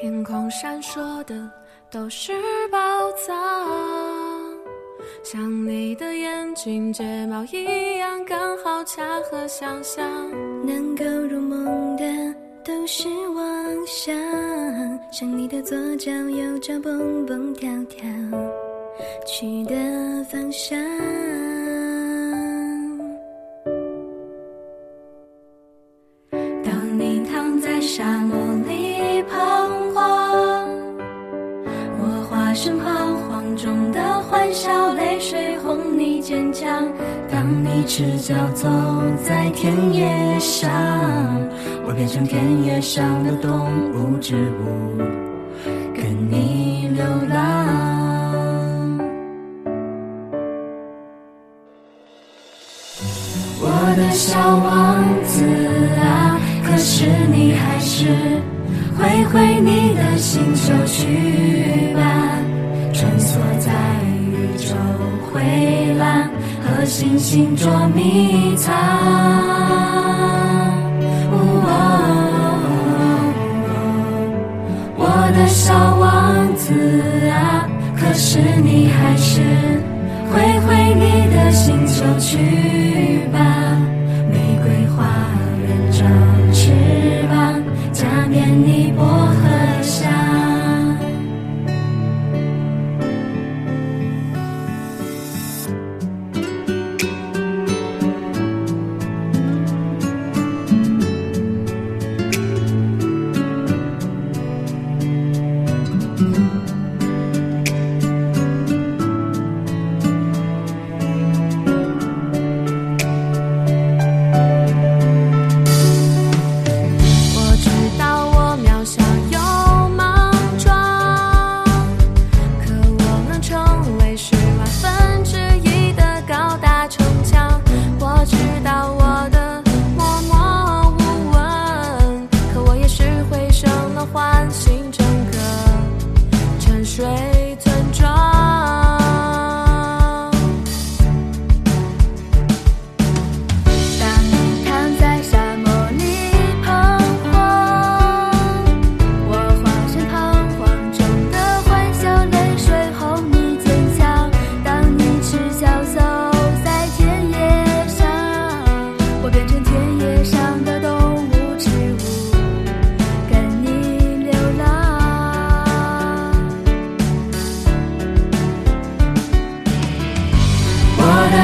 天空闪烁的都是宝藏，像你的眼睛睫毛一样，刚好恰合想象。能够入梦的都是妄想，像你的左脚右脚蹦蹦跳跳，去的方向。身彷徨中的欢笑，泪水哄你坚强。当你赤脚走在田野上，我变成田野上的动物植物，跟你流浪。我的小王子啊，可是你还是挥挥你的星球去吧，穿梭在宇宙回廊和星星捉迷藏。我的小王子啊，可是你还是挥挥你的星球去沉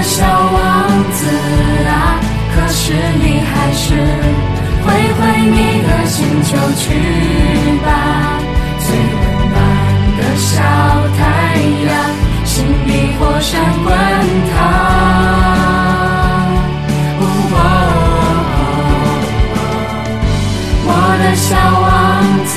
小王子啊，可是你还是挥挥你的星球去吧，最温暖的小太阳，心里火山滚烫。我的小王子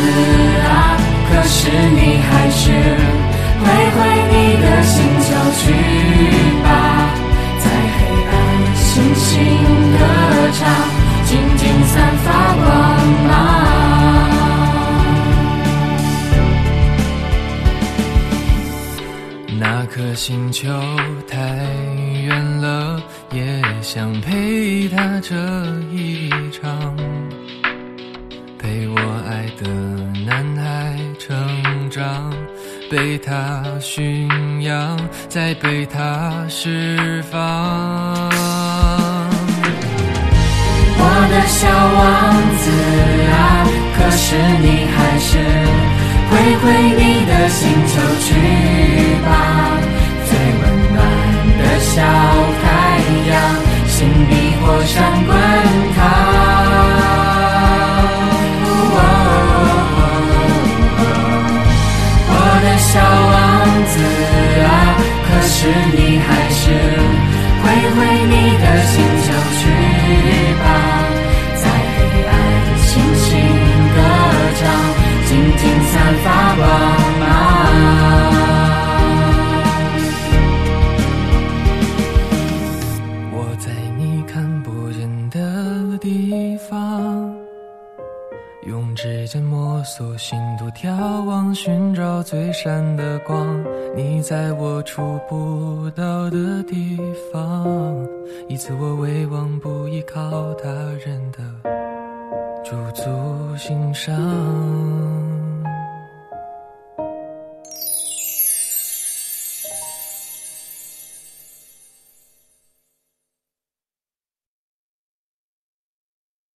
散发光芒。那颗星球太远了，也想陪他这一场，陪我爱的男孩成长，被他驯养，再被他释放。我的小王子啊，可是你还是挥挥你的星球去吧，最温暖的小太阳，心比火山滚地方，用指尖摸索心途眺望，寻找最闪的光。你在我触不到的地方，一次我唯望不依靠他人的驻足欣赏。